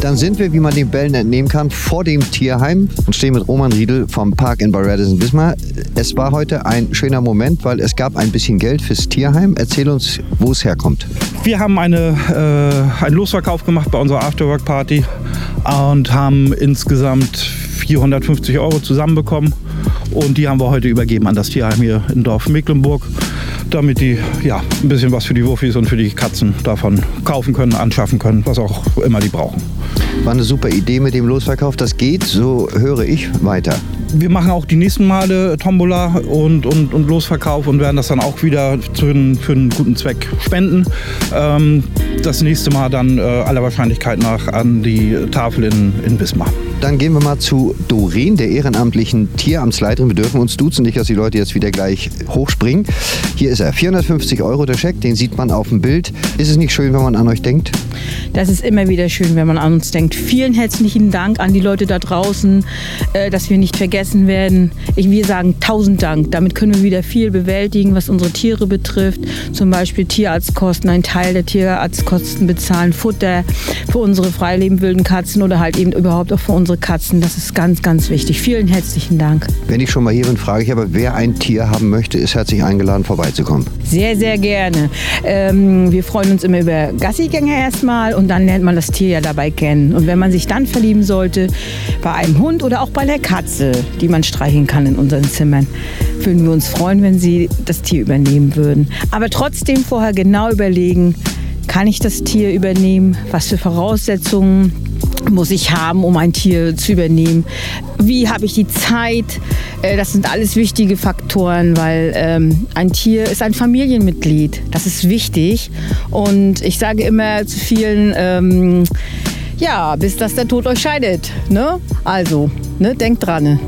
Dann sind wir, wie man den Bällen entnehmen kann, vor dem Tierheim und stehen mit Roman Riedel vom Park in Radisson Wismar. Es war heute ein schöner Moment, weil es gab ein bisschen Geld fürs Tierheim. Erzähl uns, wo es herkommt. Wir haben eine, äh, einen Losverkauf gemacht bei unserer Afterwork-Party und haben insgesamt 450 Euro zusammenbekommen. Und die haben wir heute übergeben an das Tierheim hier in Dorf Mecklenburg, damit die ja, ein bisschen was für die Wuffis und für die Katzen davon kaufen können, anschaffen können, was auch immer die brauchen. War eine super Idee mit dem Losverkauf. Das geht, so höre ich weiter. Wir machen auch die nächsten Male Tombola und, und, und Losverkauf und werden das dann auch wieder für einen, für einen guten Zweck spenden. Ähm, das nächste Mal dann äh, aller Wahrscheinlichkeit nach an die Tafel in, in Wismar. Dann gehen wir mal zu Doreen, der ehrenamtlichen Tieramtsleiterin. Wir dürfen uns duzen, nicht, dass die Leute jetzt wieder gleich hochspringen. Hier ist er, 450 Euro der Scheck, den sieht man auf dem Bild. Ist es nicht schön, wenn man an euch denkt? Das ist immer wieder schön, wenn man an uns denkt. Vielen herzlichen Dank an die Leute da draußen, äh, dass wir nicht vergessen werden. Ich, wir sagen tausend Dank. Damit können wir wieder viel bewältigen, was unsere Tiere betrifft. Zum Beispiel Tierarztkosten, einen Teil der Tierarztkosten bezahlen, Futter für unsere freilebend wilden Katzen oder halt eben überhaupt auch für unsere Katzen. Das ist ganz, ganz wichtig. Vielen herzlichen Dank. Wenn ich schon mal hier bin, frage ich aber, wer ein Tier haben möchte, ist herzlich eingeladen, vorbeizukommen. Sehr, sehr gerne. Ähm, wir freuen uns immer über Gassigänger erstmal und dann lernt man das Tier ja dabei kennen. Und wenn man sich dann verlieben sollte, bei einem Hund oder auch bei der Katze, die man streicheln kann in unseren Zimmern, würden wir uns freuen, wenn Sie das Tier übernehmen würden. Aber trotzdem vorher genau überlegen, kann ich das Tier übernehmen? Was für Voraussetzungen muss ich haben, um ein Tier zu übernehmen? Wie habe ich die Zeit? Äh, das sind alles wichtige Faktoren, weil ähm, ein Tier ist ein Familienmitglied. Das ist wichtig. Und ich sage immer zu vielen, ähm, ja, bis dass der Tod euch scheidet. Ne? Also, ne, denkt dran.